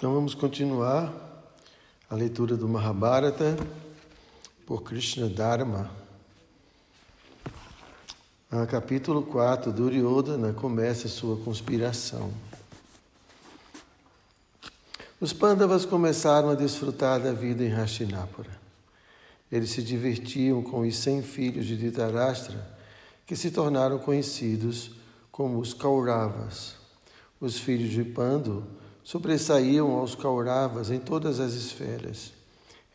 Então vamos continuar a leitura do Mahabharata por Krishna Dharma. A capítulo 4, Duryodhana começa sua conspiração. Os Pandavas começaram a desfrutar da vida em Hastinapura. Eles se divertiam com os cem filhos de Dhritarashtra, que se tornaram conhecidos como os Kauravas. Os filhos de Pandu sobressaíam aos Kauravas em todas as esferas,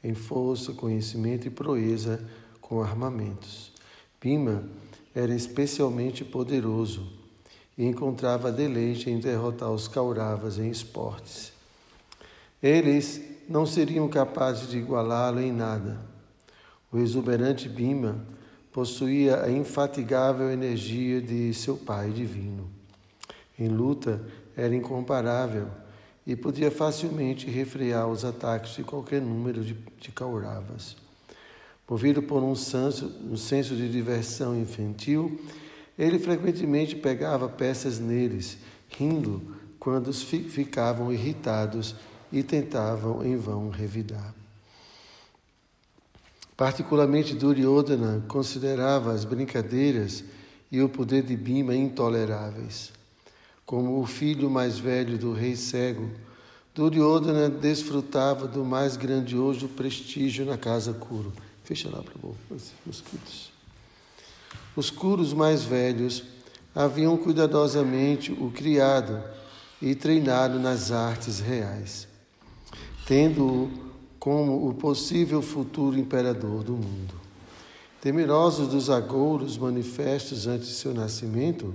em força, conhecimento e proeza com armamentos. Bima era especialmente poderoso e encontrava deleite em derrotar os Kauravas em esportes. Eles não seriam capazes de igualá-lo em nada. O exuberante Bima possuía a infatigável energia de seu pai divino. Em luta, era incomparável e podia facilmente refrear os ataques de qualquer número de, de Kauravas. Movido por um senso, um senso de diversão infantil, ele frequentemente pegava peças neles, rindo quando ficavam irritados e tentavam em vão revidar. Particularmente Duryodhana considerava as brincadeiras e o poder de Bima intoleráveis. Como o filho mais velho do rei cego, Duryodhana desfrutava do mais grandioso prestígio na casa Kuru. Fecha lá para os mosquitos. Os Kuros mais velhos haviam cuidadosamente o criado e treinado nas artes reais, tendo-o como o possível futuro imperador do mundo. Temerosos dos agouros manifestos antes de seu nascimento,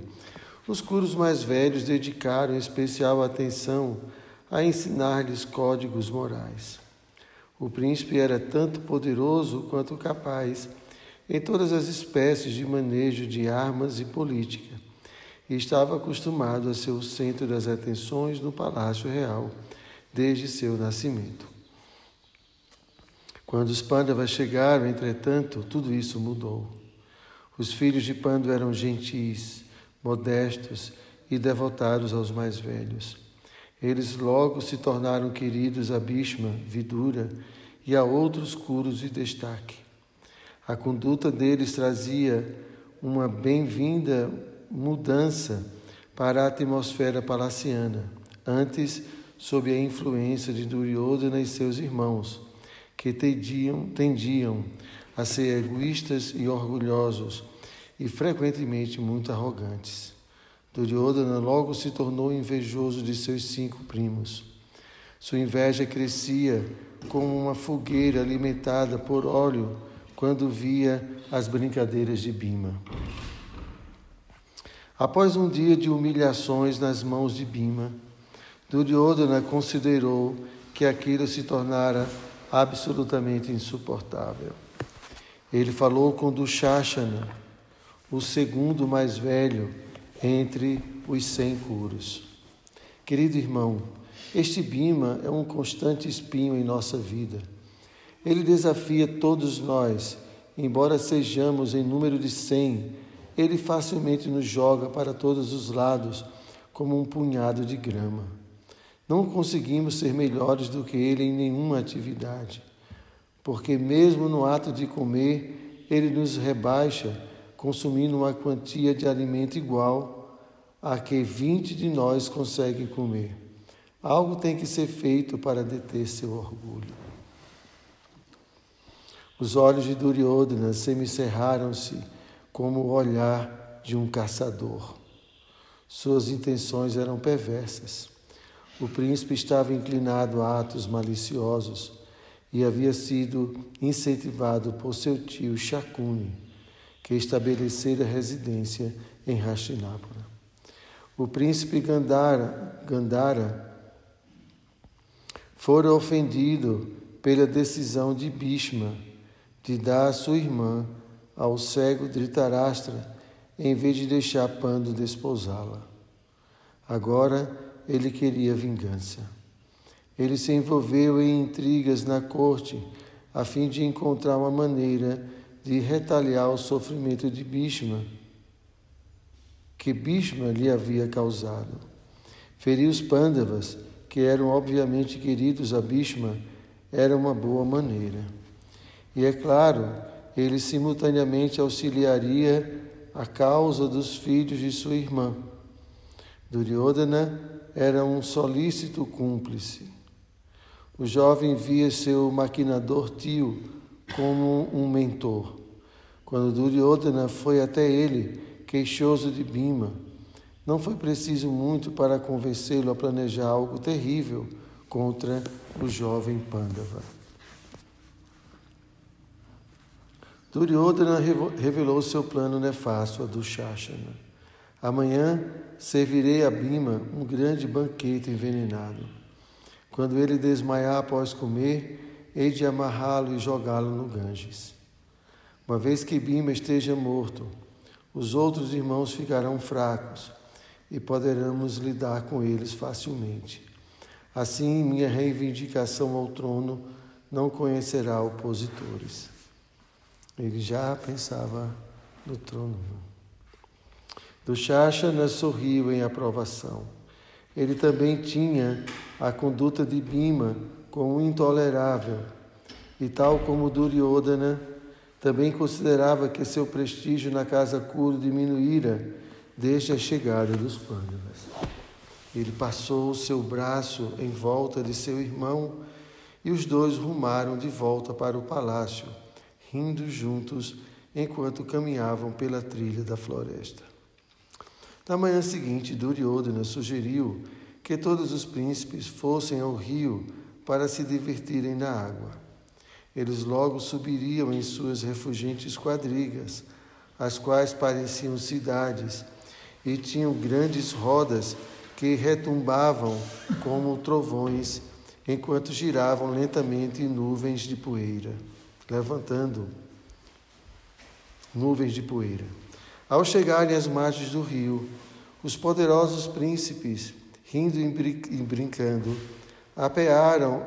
os curos mais velhos dedicaram especial atenção a ensinar-lhes códigos morais. O príncipe era tanto poderoso quanto capaz em todas as espécies de manejo de armas e política, e estava acostumado a ser o centro das atenções no palácio real desde seu nascimento. Quando os Pandavas chegaram, entretanto, tudo isso mudou. Os filhos de Pandu eram gentis, modestos e devotados aos mais velhos. Eles logo se tornaram queridos a Bhishma, Vidura e a outros curos de destaque. A conduta deles trazia uma bem-vinda mudança para a atmosfera palaciana, antes sob a influência de Duryodhana e seus irmãos, que tendiam, tendiam a ser egoístas e orgulhosos, e frequentemente muito arrogantes. Duryodhana logo se tornou invejoso de seus cinco primos. Sua inveja crescia como uma fogueira alimentada por óleo quando via as brincadeiras de Bima. Após um dia de humilhações nas mãos de Bima, Duryodhana considerou que aquilo se tornara absolutamente insuportável. Ele falou com Dushashana, o segundo mais velho entre os cem curos. Querido irmão, este Bima é um constante espinho em nossa vida. Ele desafia todos nós, embora sejamos em número de cem, ele facilmente nos joga para todos os lados como um punhado de grama. Não conseguimos ser melhores do que ele em nenhuma atividade, porque mesmo no ato de comer, ele nos rebaixa consumindo uma quantia de alimento igual a que 20 de nós conseguem comer. Algo tem que ser feito para deter seu orgulho. Os olhos de Duryodhana semicerraram-se como o olhar de um caçador. Suas intenções eram perversas. O príncipe estava inclinado a atos maliciosos e havia sido incentivado por seu tio Shakuni que estabelecera residência em Hastinapura. O príncipe Gandhara, Gandhara fora ofendido pela decisão de Bhishma de dar sua irmã ao cego Dhritarashtra em vez de deixar Pando desposá-la. Agora ele queria vingança. Ele se envolveu em intrigas na corte a fim de encontrar uma maneira de retaliar o sofrimento de Bhishma, que Bhishma lhe havia causado. Feriu os Pandavas que eram obviamente queridos a Bhishma, era uma boa maneira. E é claro, ele simultaneamente auxiliaria a causa dos filhos de sua irmã. Duryodhana era um solícito cúmplice. O jovem via seu maquinador tio como um mentor. Quando Duryodhana foi até ele, queixoso de Bima, não foi preciso muito para convencê-lo a planejar algo terrível contra o jovem Pandava. Duryodhana revelou seu plano nefasto a Dushashana. Amanhã servirei a Bima um grande banquete envenenado. Quando ele desmaiar após comer, hei de amarrá-lo e jogá-lo no Ganges. Uma vez que Bima esteja morto, os outros irmãos ficarão fracos e poderemos lidar com eles facilmente. Assim, minha reivindicação ao trono não conhecerá opositores. Ele já pensava no trono. Do Shashana sorriu em aprovação. Ele também tinha a conduta de Bima como intolerável, e tal como Duryodhana, também considerava que seu prestígio na casa Kuru diminuíra desde a chegada dos Pandavas. Ele passou o seu braço em volta de seu irmão e os dois rumaram de volta para o palácio, rindo juntos enquanto caminhavam pela trilha da floresta. Na manhã seguinte, Duryodhana sugeriu que todos os príncipes fossem ao rio para se divertirem na água. Eles logo subiriam em suas refugentes quadrigas, as quais pareciam cidades e tinham grandes rodas que retumbavam como trovões enquanto giravam lentamente nuvens de poeira, levantando nuvens de poeira. Ao chegarem às margens do rio, os poderosos príncipes, rindo e brincando, apearam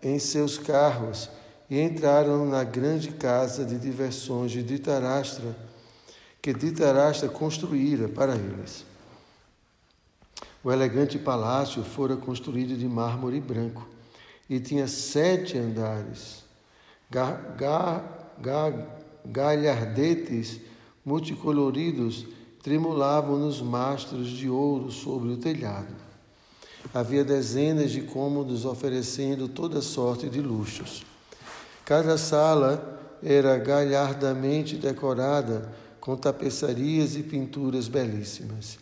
em seus carros e entraram na grande casa de diversões de Ditarastra que Dhritarashtra construíra para eles. O elegante palácio fora construído de mármore branco e tinha sete andares. Ga, ga, ga, galhardetes multicoloridos tremulavam nos mastros de ouro sobre o telhado. Havia dezenas de cômodos oferecendo toda sorte de luxos. Cada sala era galhardamente decorada com tapeçarias e pinturas belíssimas,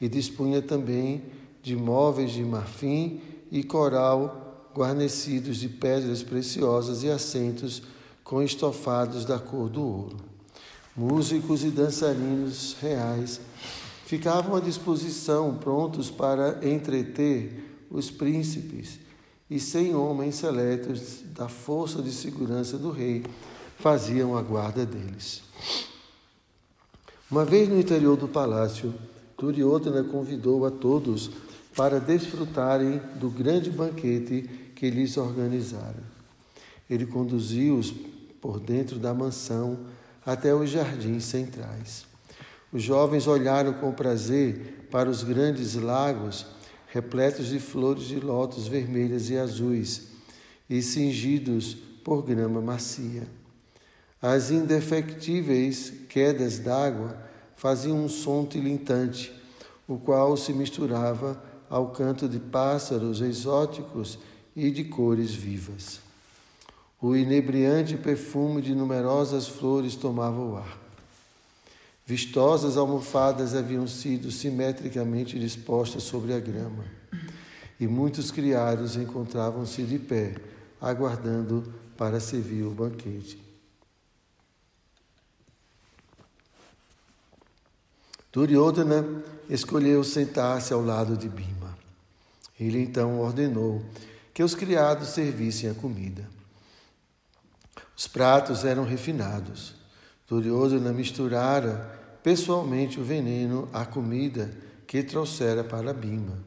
e dispunha também de móveis de marfim e coral guarnecidos de pedras preciosas e assentos com estofados da cor do ouro. Músicos e dançarinos reais ficavam à disposição, prontos para entreter os príncipes, e cem homens seletos da força de segurança do rei faziam a guarda deles. Uma vez no interior do palácio, Duryodhana convidou a todos para desfrutarem do grande banquete que lhes organizara. Ele conduziu-os por dentro da mansão até os jardins centrais. Os jovens olharam com prazer para os grandes lagos repletos de flores de lótus vermelhas e azuis e cingidos por grama macia. As indefectíveis quedas d'água faziam um som tilintante, o qual se misturava ao canto de pássaros exóticos e de cores vivas. O inebriante perfume de numerosas flores tomava o ar. Vistosas almofadas haviam sido simetricamente dispostas sobre a grama, e muitos criados encontravam-se de pé, aguardando para servir o banquete. Duryodhana escolheu sentar-se ao lado de Bhima. Ele então ordenou que os criados servissem a comida. Os pratos eram refinados. Duryodhana misturara pessoalmente o veneno à comida que trouxera para Bhima.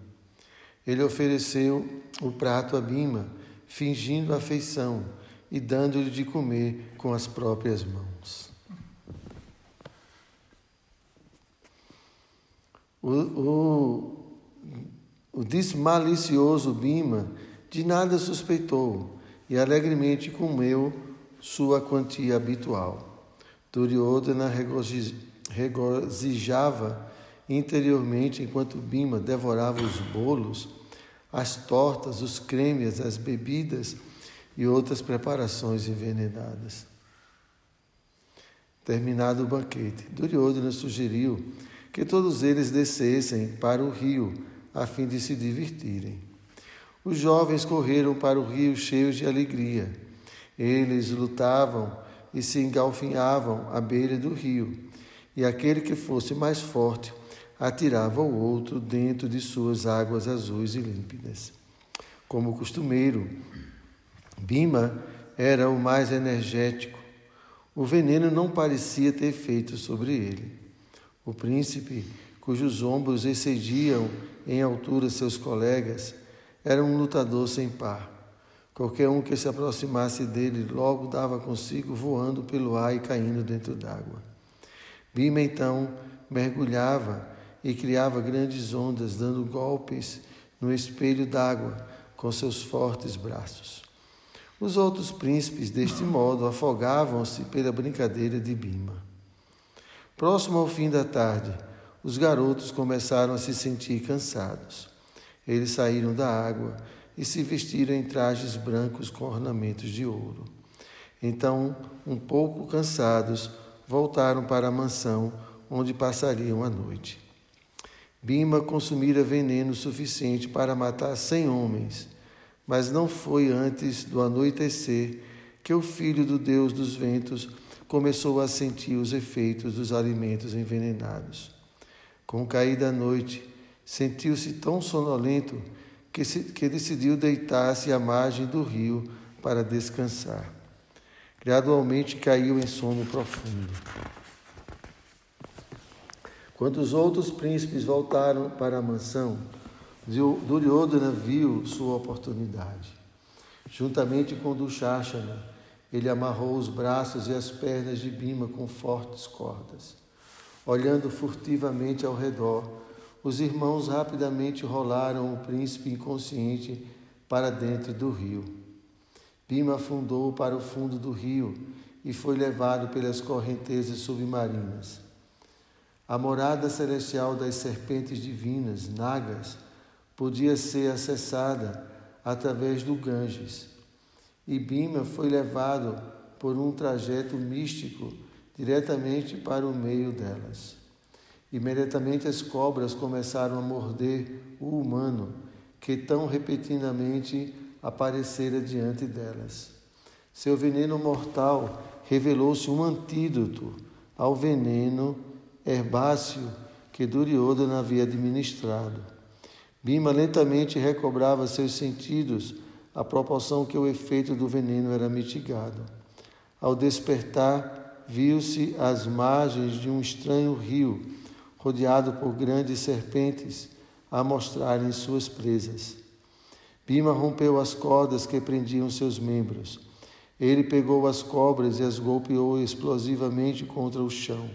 Ele ofereceu o prato a Bhima, fingindo afeição e dando-lhe de comer com as próprias mãos. O, o O desmalicioso Bima de nada suspeitou e alegremente comeu sua quantia habitual. Duryodhana regozijava interiormente enquanto Bima devorava os bolos, as tortas, os cremes, as bebidas e outras preparações envenenadas. Terminado o banquete, Duryodhana sugeriu que todos eles descessem para o rio a fim de se divertirem. Os jovens correram para o rio cheios de alegria. Eles lutavam e se engalfinhavam à beira do rio, e aquele que fosse mais forte atirava o outro dentro de suas águas azuis e límpidas. Como costumeiro, Bima era o mais energético. O veneno não parecia ter efeito sobre ele. O príncipe, cujos ombros excediam em altura seus colegas, era um lutador sem par. Qualquer um que se aproximasse dele logo dava consigo voando pelo ar e caindo dentro d'água. Bima então mergulhava e criava grandes ondas, dando golpes no espelho d'água com seus fortes braços. Os outros príncipes, deste modo, afogavam-se pela brincadeira de Bima. Próximo ao fim da tarde, os garotos começaram a se sentir cansados. Eles saíram da água e se vestiram em trajes brancos com ornamentos de ouro. Então, um pouco cansados, voltaram para a mansão onde passariam a noite. Bima consumira veneno suficiente para matar cem homens, mas não foi antes do anoitecer que o filho do Deus dos ventos começou a sentir os efeitos dos alimentos envenenados. Com o cair da noite, sentiu-se tão sonolento que, se, que decidiu deitar-se à margem do rio para descansar. Gradualmente caiu em sono profundo. Quando os outros príncipes voltaram para a mansão, Duryodhana viu sua oportunidade. Juntamente com Dushashana, ele amarrou os braços e as pernas de Bima com fortes cordas. Olhando furtivamente ao redor, os irmãos rapidamente rolaram o príncipe inconsciente para dentro do rio. Bima afundou para o fundo do rio e foi levado pelas correntezas submarinas. A morada celestial das serpentes divinas, Nagas, podia ser acessada através do Ganges e Bima foi levado por um trajeto místico diretamente para o meio delas. Imediatamente as cobras começaram a morder o humano, que tão repentinamente aparecera diante delas. Seu veneno mortal revelou-se um antídoto ao veneno herbáceo que Duryodhana havia administrado. Bima lentamente recobrava seus sentidos à proporção que o efeito do veneno era mitigado. Ao despertar, viu-se às margens de um estranho rio, rodeado por grandes serpentes, a mostrarem suas presas. Bima rompeu as cordas que prendiam seus membros. Ele pegou as cobras e as golpeou explosivamente contra o chão.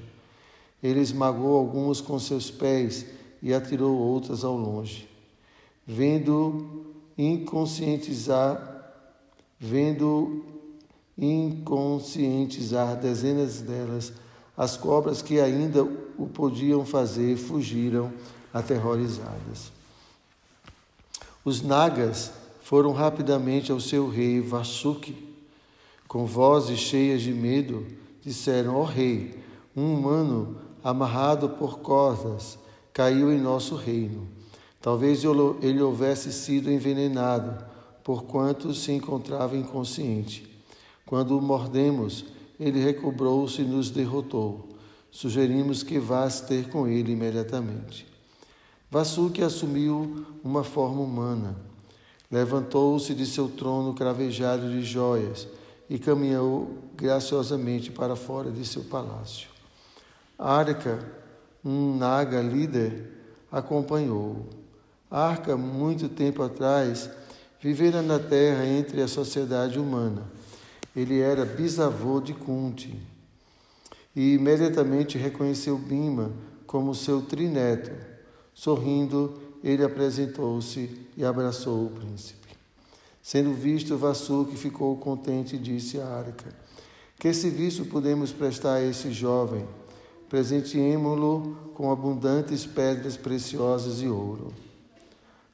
Ele esmagou algumas com seus pés e atirou outras ao longe. Vendo inconscientizar, vendo inconscientizar dezenas delas, as cobras que ainda o podiam fazer fugiram aterrorizadas. Os nagas foram rapidamente ao seu rei Vasuki. Com vozes cheias de medo, disseram: Ó oh, rei, um humano amarrado por cordas caiu em nosso reino. Talvez ele houvesse sido envenenado, porquanto se encontrava inconsciente. Quando o mordemos, ele recobrou-se e nos derrotou. Sugerimos que vás ter com ele imediatamente. Vasuki assumiu uma forma humana. Levantou-se de seu trono cravejado de joias e caminhou graciosamente para fora de seu palácio. Arca, um naga líder, acompanhou-o. Arca, muito tempo atrás, vivera na terra entre a sociedade humana. Ele era bisavô de Kunti e imediatamente reconheceu Bima como seu trineto. Sorrindo, ele apresentou-se e abraçou o príncipe. Sendo visto, Vassuque ficou contente e disse à Arca: Que serviço podemos prestar a esse jovem? Presenteemo-lo com abundantes pedras preciosas e ouro.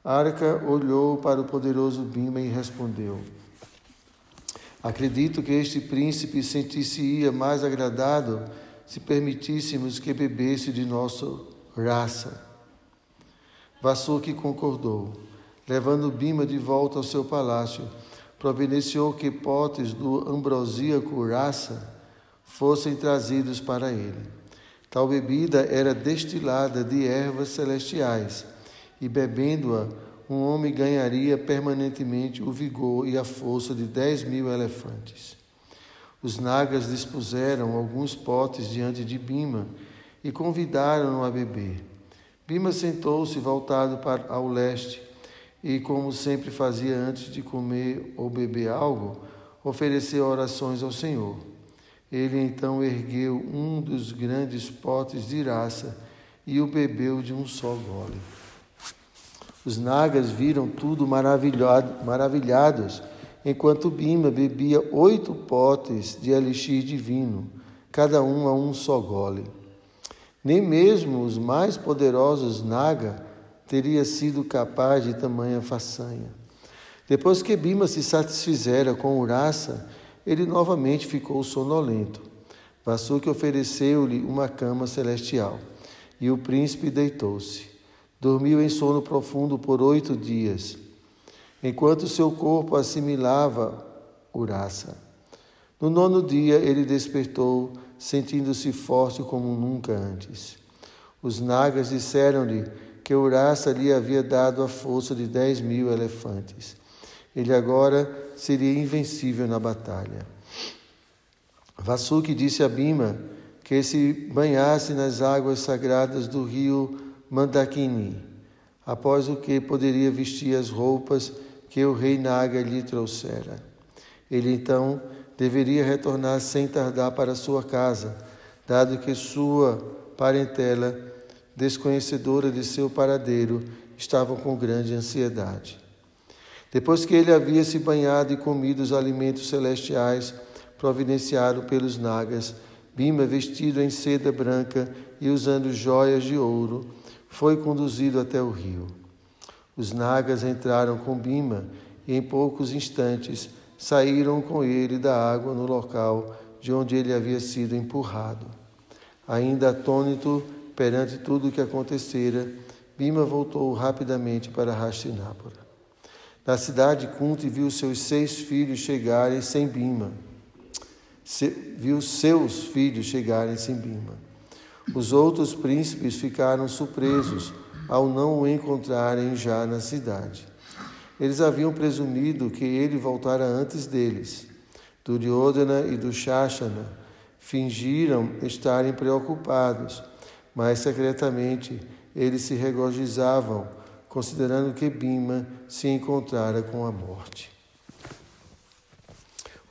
Arca olhou para o poderoso Bima e respondeu: Acredito que este príncipe sentisse-ia mais agradado se permitíssemos que bebesse de nossa raça. Vassuque concordou. Levando Bima de volta ao seu palácio, providenciou que potes do ambrosíaco raça fossem trazidos para ele. Tal bebida era destilada de ervas celestiais, e bebendo-a, um homem ganharia permanentemente o vigor e a força de dez mil elefantes. Os nagas dispuseram alguns potes diante de Bima e convidaram-no a beber. Bima sentou-se voltado para ao leste e, como sempre fazia antes de comer ou beber algo, ofereceu orações ao Senhor. Ele então ergueu um dos grandes potes de iraça e o bebeu de um só gole. Os nagas viram tudo maravilhados, enquanto Bima bebia oito potes de elixir divino, cada um a um só gole. Nem mesmo os mais poderosos Naga teria sido capaz de tamanha façanha. Depois que Bima se satisfizera com Urassa, ele novamente ficou sonolento. Vassuki ofereceu-lhe uma cama celestial e o príncipe deitou-se. Dormiu em sono profundo por oito dias, enquanto seu corpo assimilava Urassa. No nono dia ele despertou sentindo-se forte como nunca antes. Os nagas disseram-lhe que Urasa lhe havia dado a força de dez mil elefantes. Ele agora seria invencível na batalha. Vasuki disse a Bima que se banhasse nas águas sagradas do rio Mandakini, após o que poderia vestir as roupas que o rei Naga lhe trouxera. Ele então deveria retornar sem tardar para sua casa, dado que sua parentela, desconhecedora de seu paradeiro, estava com grande ansiedade. Depois que ele havia se banhado e comido os alimentos celestiais providenciados pelos nagas, Bima, vestido em seda branca e usando joias de ouro, foi conduzido até o rio. Os nagas entraram com Bima e, em poucos instantes, saíram com ele da água no local de onde ele havia sido empurrado. Ainda atônito perante tudo o que acontecera, Bima voltou rapidamente para Hastinapura. Na cidade, Kunti viu seus seis filhos chegarem sem Bima. Se, viu seus filhos chegarem sem Bima. Os outros príncipes ficaram surpresos ao não o encontrarem já na cidade. Eles haviam presumido que ele voltara antes deles. Duryodhana e Dushashana fingiram estarem preocupados, mas secretamente eles se regozijavam, considerando que Bima se encontrara com a morte.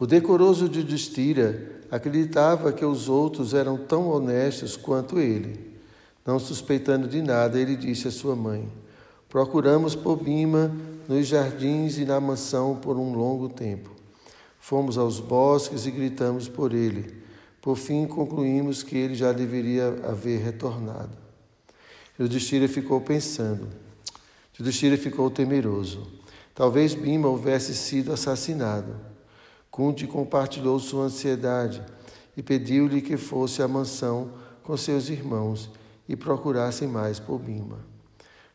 O decoroso de Distira acreditava que os outros eram tão honestos quanto ele. Não suspeitando de nada, ele disse à sua mãe: Procuramos por Bima nos jardins e na mansão por um longo tempo. Fomos aos bosques e gritamos por ele. Por fim, concluímos que ele já deveria haver retornado. Yudhishthira ficou pensando. Yudhishthira ficou temeroso. Talvez Bima houvesse sido assassinado. Kunti compartilhou sua ansiedade e pediu-lhe que fosse à mansão com seus irmãos e procurassem mais por Bima.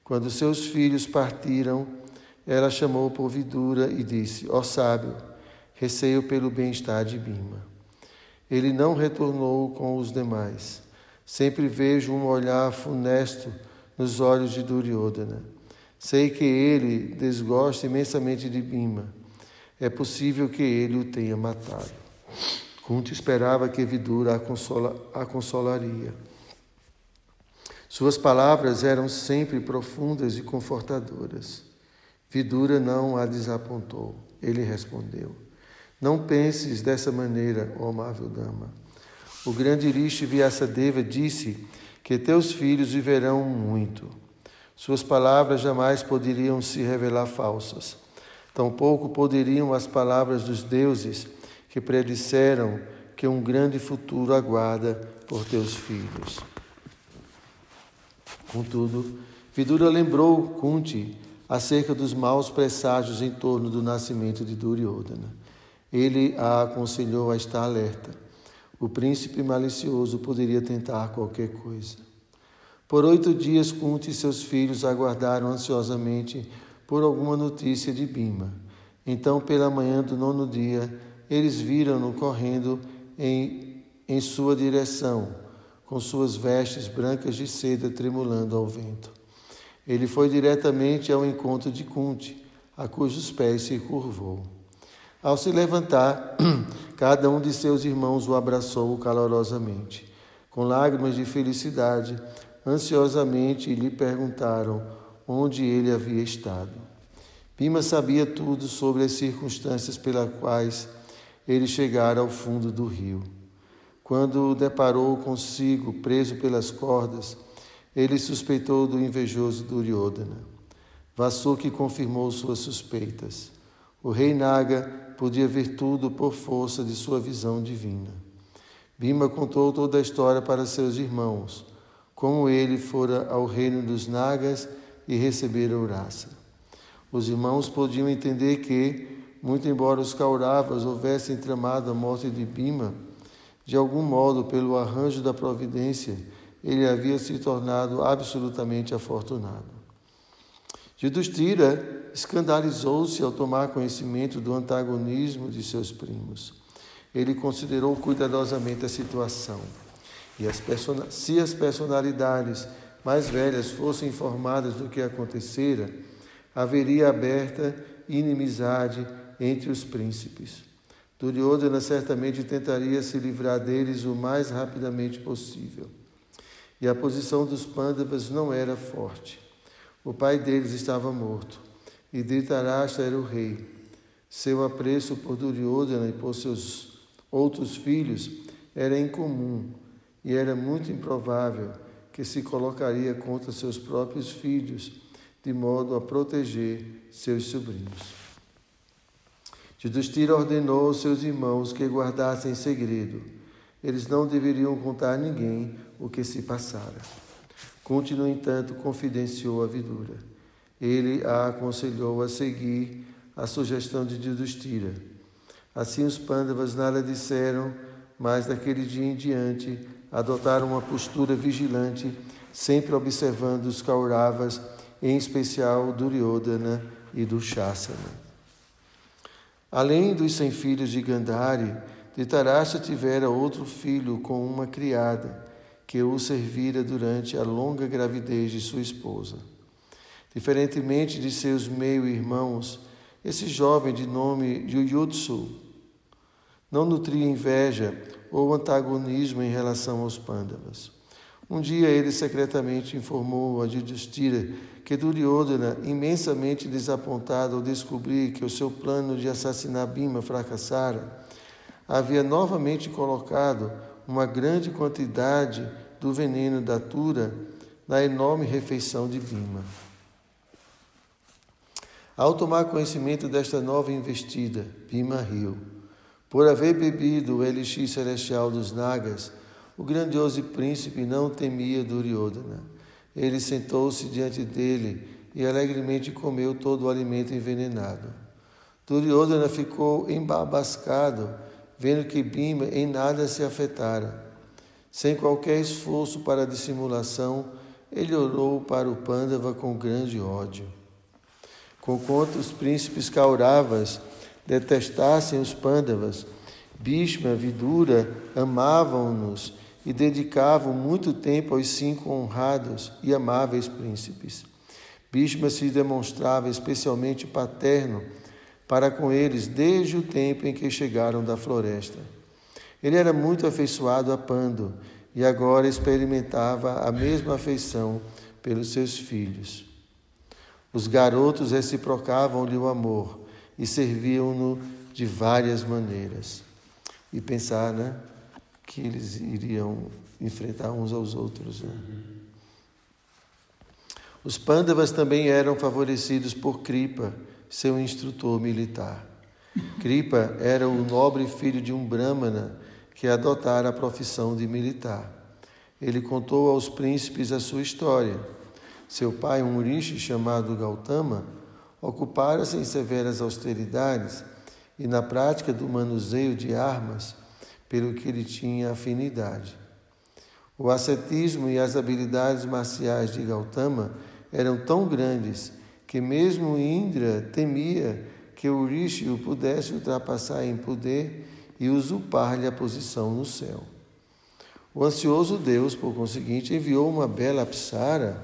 Quando seus filhos partiram, ela chamou por vidura e disse: Ó sábio, receio pelo bem-estar de Bima. Ele não retornou com os demais. Sempre vejo um olhar funesto nos olhos de Duryodhana. Sei que ele desgosta imensamente de Bima. É possível que ele o tenha matado. Kunti esperava que Vidura a, consola, a consolaria. Suas palavras eram sempre profundas e confortadoras. Vidura não a desapontou. Ele respondeu: Não penses dessa maneira, ó amável dama. O grande Rishi Vyasadeva disse que teus filhos viverão muito. Suas palavras jamais poderiam se revelar falsas. Tampouco poderiam as palavras dos deuses que predisseram que um grande futuro aguarda por teus filhos. Contudo, Vidura lembrou Kunti acerca dos maus presságios em torno do nascimento de Duryodhana. Ele a aconselhou a estar alerta. O príncipe malicioso poderia tentar qualquer coisa. Por oito dias, Kunti e seus filhos aguardaram ansiosamente por alguma notícia de Bima. Então, pela manhã do nono dia, eles viram-no correndo em, em sua direção, com suas vestes brancas de seda tremulando ao vento. Ele foi diretamente ao encontro de Kunti, a cujos pés se curvou. Ao se levantar, cada um de seus irmãos o abraçou calorosamente. Com lágrimas de felicidade, ansiosamente lhe perguntaram onde ele havia estado. Pima sabia tudo sobre as circunstâncias pelas quais ele chegara ao fundo do rio. Quando o deparou consigo, preso pelas cordas, ele suspeitou do invejoso Duryodhana. Vasuki confirmou suas suspeitas. O rei Naga podia ver tudo por força de sua visão divina. Bima contou toda a história para seus irmãos, como ele fora ao reino dos Nagas e recebera Urasa. Os irmãos podiam entender que, muito embora os Kauravas houvessem tramado a morte de Bima, de algum modo, pelo arranjo da providência, ele havia se tornado absolutamente afortunado. Yudhishthira escandalizou-se ao tomar conhecimento do antagonismo de seus primos. Ele considerou cuidadosamente a situação. E as se as personalidades mais velhas fossem informadas do que acontecera, haveria aberta inimizade entre os príncipes. Duryodhana certamente tentaria se livrar deles o mais rapidamente possível. E a posição dos Pandavas não era forte. O pai deles estava morto e Dhritarashtra era o rei. Seu apreço por Duryodhana e por seus outros filhos era incomum e era muito improvável que se colocaria contra seus próprios filhos, de modo a proteger seus sobrinhos. Yudhishthira ordenou aos seus irmãos que guardassem segredo. Eles não deveriam contar a ninguém o que se passara. Kunti, no entanto, confidenciou a Vidura. Ele a aconselhou a seguir a sugestão de Yudhishthira. Assim os Pandavas nada disseram, mas daquele dia em diante adotaram uma postura vigilante, sempre observando os Kauravas, em especial Duryodhana e do Shasana. Além dos cem filhos de Gandhari, Dhritarashtra tivera outro filho com uma criada, que o servira durante a longa gravidez de sua esposa. Diferentemente de seus meio-irmãos, esse jovem de nome Yuyutsu não nutria inveja ou antagonismo em relação aos Pandavas. Um dia ele secretamente informou a Yudhishthira que Duryodhana, imensamente desapontado ao descobrir que o seu plano de assassinar Bima fracassara, havia novamente colocado uma grande quantidade do veneno da Tura na enorme refeição de Bima. Ao tomar conhecimento desta nova investida, Bima riu. Por haver bebido o elixir celestial dos Nagas, o grandioso príncipe não temia Duryodhana ele sentou-se diante dele e alegremente comeu todo o alimento envenenado. Duryodhana ficou embabascado, vendo que Bima em nada se afetara. Sem qualquer esforço para dissimulação, ele orou para o Pandava com grande ódio. Conquanto os príncipes Kauravas detestassem os Pandavas, Bhishma, Vidura amavam-nos e dedicavam muito tempo aos cinco honrados e amáveis príncipes. Bhishma se demonstrava especialmente paterno para com eles desde o tempo em que chegaram da floresta. Ele era muito afeiçoado a Pando e agora experimentava a mesma afeição pelos seus filhos. Os garotos reciprocavam-lhe o amor e serviam-no de várias maneiras. E pensar, né? que eles iriam enfrentar uns aos outros. Né? Os Pandavas também eram favorecidos por Kripa, seu instrutor militar. Kripa era o nobre filho de um Brahmana que adotara a profissão de militar. Ele contou aos príncipes a sua história. Seu pai, um rishi chamado Gautama, ocupara-se em severas austeridades e na prática do manuseio de armas, pelo que ele tinha afinidade. O ascetismo e as habilidades marciais de Gautama eram tão grandes que mesmo Indra temia que o Rishi o pudesse ultrapassar em poder e usurpar-lhe a posição no céu. O ansioso Deus, por conseguinte, enviou uma bela Apsara,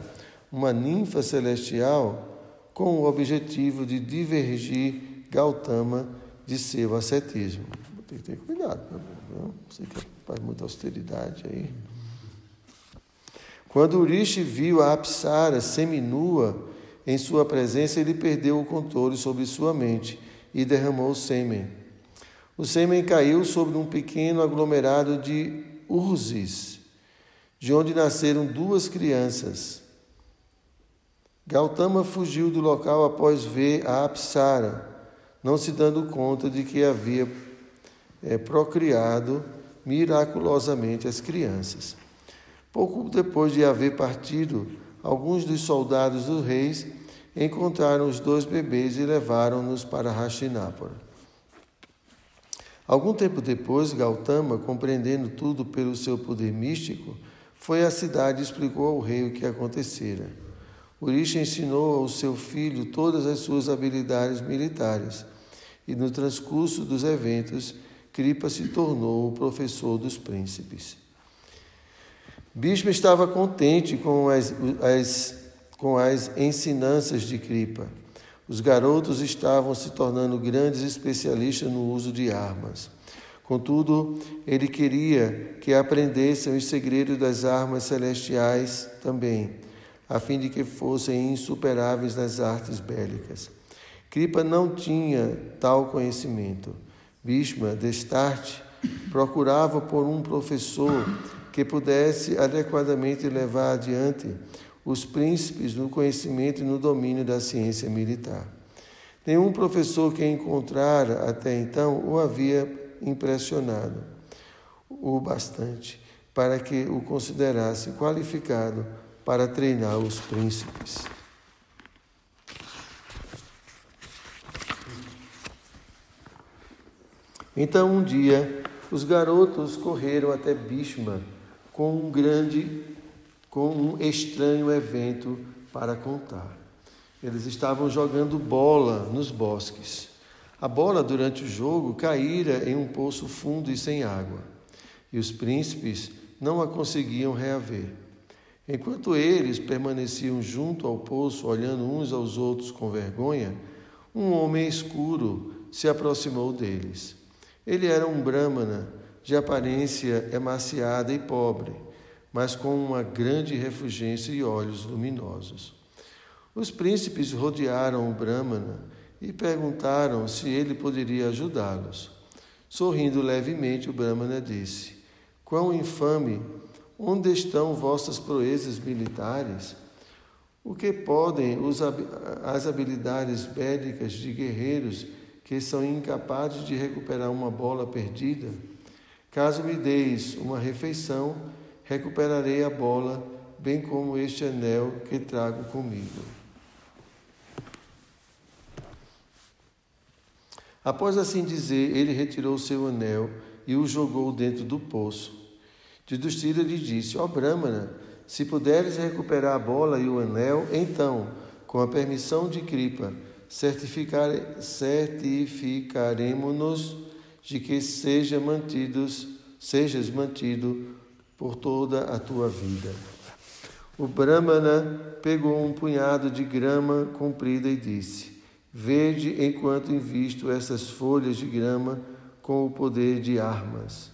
uma ninfa celestial, com o objetivo de divergir Gautama de seu ascetismo. Tem que ter cuidado, não? Você que faz muita austeridade aí. Quando Urishi viu a Apsara seminua em sua presença, ele perdeu o controle sobre sua mente e derramou sêmen. O sêmen caiu sobre um pequeno aglomerado de urzes, de onde nasceram duas crianças. Gautama fugiu do local após ver a Apsara, não se dando conta de que havia é, procriado miraculosamente as crianças. Pouco depois de haver partido, alguns dos soldados dos reis encontraram os dois bebês e levaram-nos para Hastinapura. Algum tempo depois, Gautama, compreendendo tudo pelo seu poder místico, foi à cidade e explicou ao rei o que acontecera. Urisha ensinou ao seu filho todas as suas habilidades militares, e no transcurso dos eventos, Kripa se tornou o professor dos príncipes. Bhishma estava contente com as, as, com as ensinanças de Kripa. Os garotos estavam se tornando grandes especialistas no uso de armas. Contudo, ele queria que aprendessem os segredos das armas celestiais também, a fim de que fossem insuperáveis nas artes bélicas. Kripa não tinha tal conhecimento. Bhishma, destarte, procurava por um professor que pudesse adequadamente levar adiante os príncipes no conhecimento e no domínio da ciência militar. Nenhum professor que encontrara até então o havia impressionado o bastante para que o considerasse qualificado para treinar os príncipes. Então um dia os garotos correram até Bhishma com um grande, com um estranho evento para contar. Eles estavam jogando bola nos bosques. A bola, durante o jogo, caíra em um poço fundo e sem água, e os príncipes não a conseguiam reaver. Enquanto eles permaneciam junto ao poço, olhando uns aos outros com vergonha, um homem escuro se aproximou deles. Ele era um brahmana de aparência emaciada e pobre, mas com uma grande refulgência e olhos luminosos. Os príncipes rodearam o Brahmana e perguntaram se ele poderia ajudá-los. Sorrindo levemente, o Brahmana disse: Quão infame! Onde estão vossas proezas militares? O que podem as habilidades bélicas de guerreiros que são incapazes de recuperar uma bola perdida? Caso me deis uma refeição, recuperarei a bola, bem como este anel que trago comigo. Após assim dizer, ele retirou seu anel e o jogou dentro do poço. Yudhishthira lhe disse: Ó oh, Brahmana, se puderes recuperar a bola e o anel, então, com a permissão de Kripa, certificar, certificaremos-nos de que seja mantidos, sejas mantido por toda a tua vida. O Brahmana pegou um punhado de grama comprida e disse: Vede enquanto invisto essas folhas de grama com o poder de armas.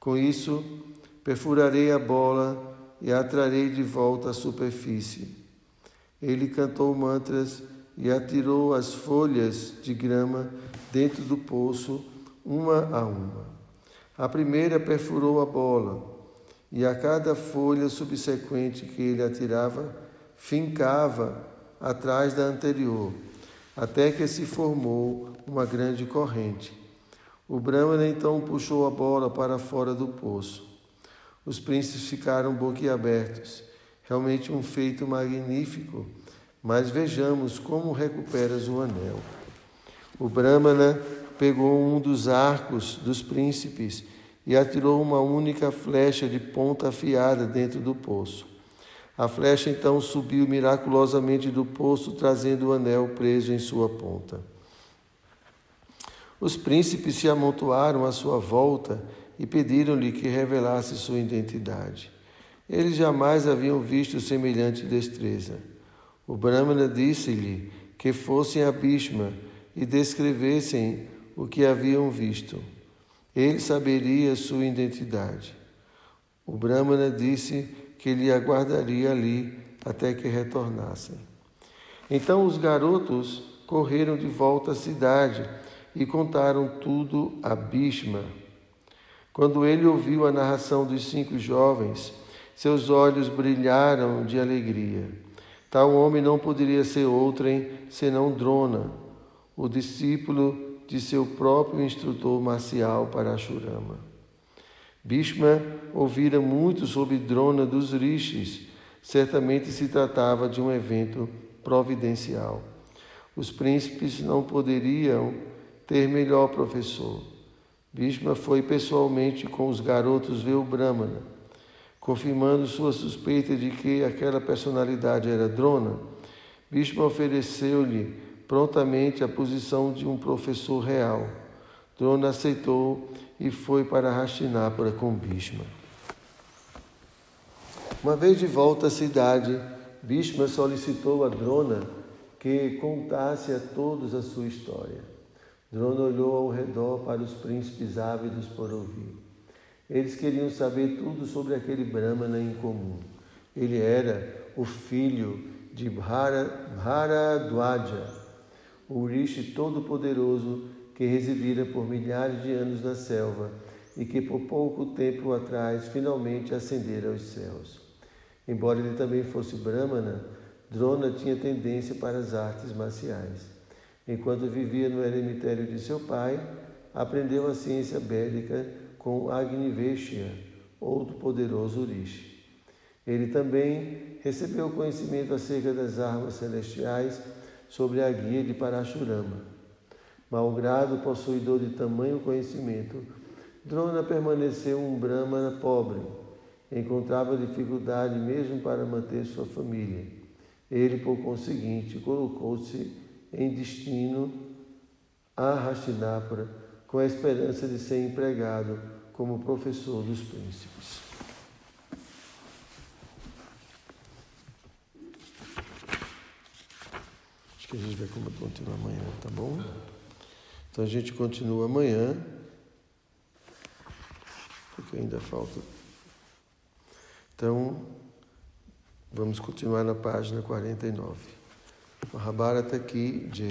Com isso, perfurarei a bola e a trarei de volta à superfície. Ele cantou mantras e atirou as folhas de grama dentro do poço uma a uma. A primeira perfurou a bola, e a cada folha subsequente que ele atirava, fincava atrás da anterior, até que se formou uma grande corrente. O Brahmana então puxou a bola para fora do poço. Os príncipes ficaram boquiabertos. Realmente um feito magnífico, mas vejamos como recuperas o anel. O Brahmana pegou um dos arcos dos príncipes e atirou uma única flecha de ponta afiada dentro do poço. A flecha então subiu miraculosamente do poço, trazendo o anel preso em sua ponta. Os príncipes se amontoaram à sua volta e pediram-lhe que revelasse sua identidade. Eles jamais haviam visto semelhante destreza. O Brahmana disse-lhe que fossem a Bhishma e descrevessem o que haviam visto. Ele saberia sua identidade. O Brahmana disse que lhe aguardaria ali até que retornassem. Então os garotos correram de volta à cidade e contaram tudo a Bhishma. Quando ele ouviu a narração dos cinco jovens, seus olhos brilharam de alegria. Tal homem não poderia ser outrem senão Drona, o discípulo de seu próprio instrutor marcial Parashurama. Bhishma ouvira muito sobre Drona dos rishis. Certamente se tratava de um evento providencial. Os príncipes não poderiam ter melhor professor. Bhishma foi pessoalmente com os garotos ver o Brahmana, confirmando sua suspeita de que aquela personalidade era Drona. Bhishma ofereceu-lhe prontamente a posição de um professor real. Drona aceitou e foi para Hastinapura com Bhishma. Uma vez de volta à cidade, Bhishma solicitou a Drona que contasse a todos a sua história. Drona olhou ao redor para os príncipes ávidos por ouvir. Eles queriam saber tudo sobre aquele Brahmana incomum. Ele era o filho de Bharadwaja, o Rishi todo-poderoso que residira por milhares de anos na selva e que por pouco tempo atrás finalmente ascendera aos céus. Embora ele também fosse Brahmana, Drona tinha tendência para as artes marciais. Enquanto vivia no eremitério de seu pai, aprendeu a ciência bélica com Agniveshya, outro poderoso Rishi. Ele também recebeu conhecimento acerca das armas celestiais sobre a guia de Parashurama. Malgrado possuidor de tamanho conhecimento, Drona permaneceu um Brahmana pobre. Encontrava dificuldade mesmo para manter sua família. Ele, por conseguinte, colocou-se em destino a Hastinapura com a esperança de ser empregado como professor dos príncipes. Acho que a gente vai continuar amanhã, tá bom? Então a gente continua amanhã, porque ainda falta. Então, vamos continuar na página 49. مہابھارت کی جے۔